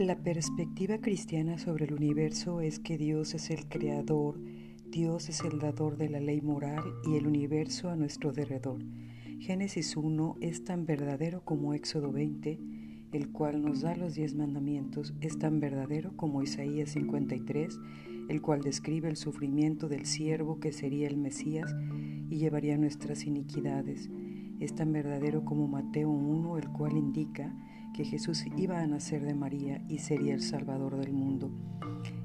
La perspectiva cristiana sobre el universo es que Dios es el creador, Dios es el dador de la ley moral y el universo a nuestro derredor. Génesis 1 es tan verdadero como Éxodo 20, el cual nos da los diez mandamientos, es tan verdadero como Isaías 53, el cual describe el sufrimiento del siervo que sería el Mesías y llevaría nuestras iniquidades. Es tan verdadero como Mateo 1, el cual indica que Jesús iba a nacer de María y sería el Salvador del mundo.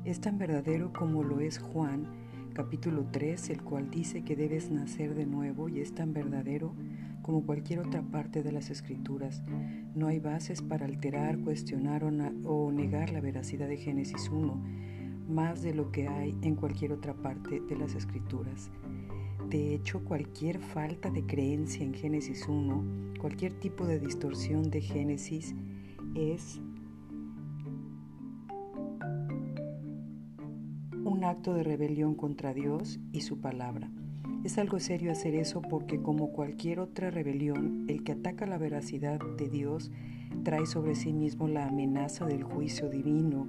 Es tan verdadero como lo es Juan, capítulo 3, el cual dice que debes nacer de nuevo y es tan verdadero como cualquier otra parte de las escrituras. No hay bases para alterar, cuestionar o, negar la veracidad de Génesis 1, más de lo que hay en cualquier otra parte de las escrituras. De hecho, cualquier falta de creencia en Génesis 1, cualquier tipo de distorsión de Génesis es un acto de rebelión contra Dios y su palabra. Es algo serio hacer eso porque como cualquier otra rebelión, el que ataca la veracidad de Dios trae sobre sí mismo la amenaza del juicio divino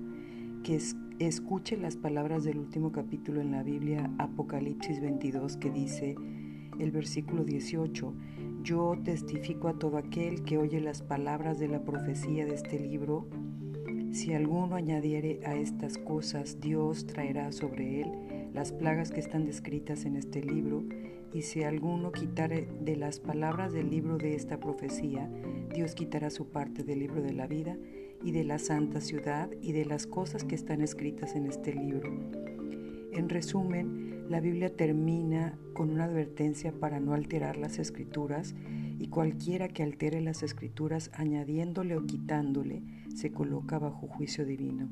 que es Escuche las palabras del último capítulo en la Biblia, Apocalipsis 22, que dice el versículo 18, Yo testifico a todo aquel que oye las palabras de la profecía de este libro, si alguno añadiere a estas cosas, Dios traerá sobre él las plagas que están descritas en este libro, y si alguno quitare de las palabras del libro de esta profecía, Dios quitará su parte del libro de la vida y de la santa ciudad y de las cosas que están escritas en este libro. En resumen, la Biblia termina con una advertencia para no alterar las escrituras y cualquiera que altere las escrituras añadiéndole o quitándole se coloca bajo juicio divino.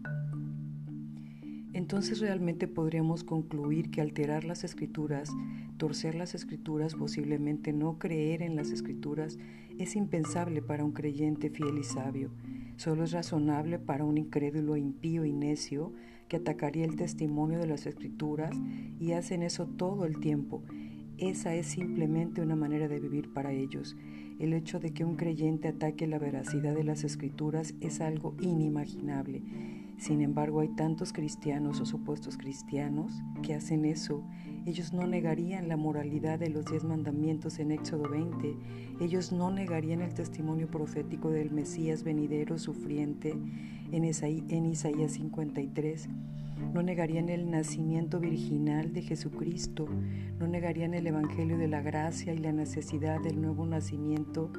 Entonces realmente podríamos concluir que alterar las escrituras, torcer las escrituras, posiblemente no creer en las escrituras, es impensable para un creyente fiel y sabio. Solo es razonable para un incrédulo impío y necio que atacaría el testimonio de las escrituras y hacen eso todo el tiempo. Esa es simplemente una manera de vivir para ellos. El hecho de que un creyente ataque la veracidad de las escrituras es algo inimaginable. Sin embargo, hay tantos cristianos o supuestos cristianos que hacen eso ellos no negarían la moralidad de los diez mandamientos en Éxodo 20. Ellos no negarían el testimonio profético del Mesías venidero sufriente en, Isaías 53. No negarían el nacimiento virginal de Jesucristo. No negarían el Evangelio de la gracia y la necesidad del nuevo nacimiento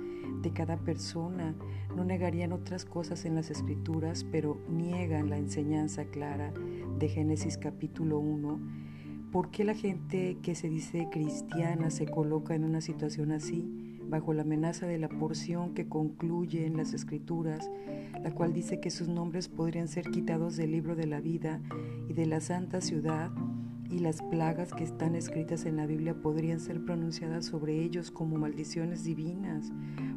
de cada persona. No negarían otras cosas en las Escrituras, pero niegan la enseñanza clara de Génesis capítulo 1 ¿Por qué la gente que se dice cristiana se coloca en una situación así, bajo la amenaza de la porción que concluye en las escrituras, la cual dice que sus nombres podrían ser quitados del libro de la vida y de la santa ciudad, y las plagas que están escritas en la Biblia podrían ser pronunciadas sobre ellos como maldiciones divinas?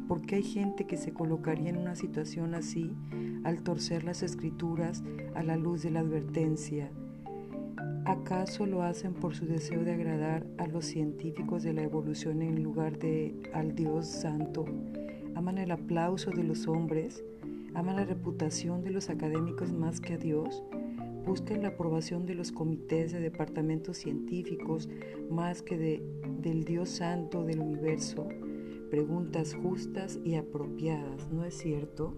¿Por qué hay gente que se colocaría en una situación así al torcer las escrituras a la luz de la advertencia? ¿Acaso lo hacen por su deseo de agradar a los científicos de la evolución en lugar de al Dios Santo? ¿Aman el aplauso de los hombres? ¿Aman la reputación de los académicos más que a Dios? ¿Buscan la aprobación de los comités de departamentos científicos más que de, del Dios Santo del universo? Preguntas justas y apropiadas, ¿no es cierto?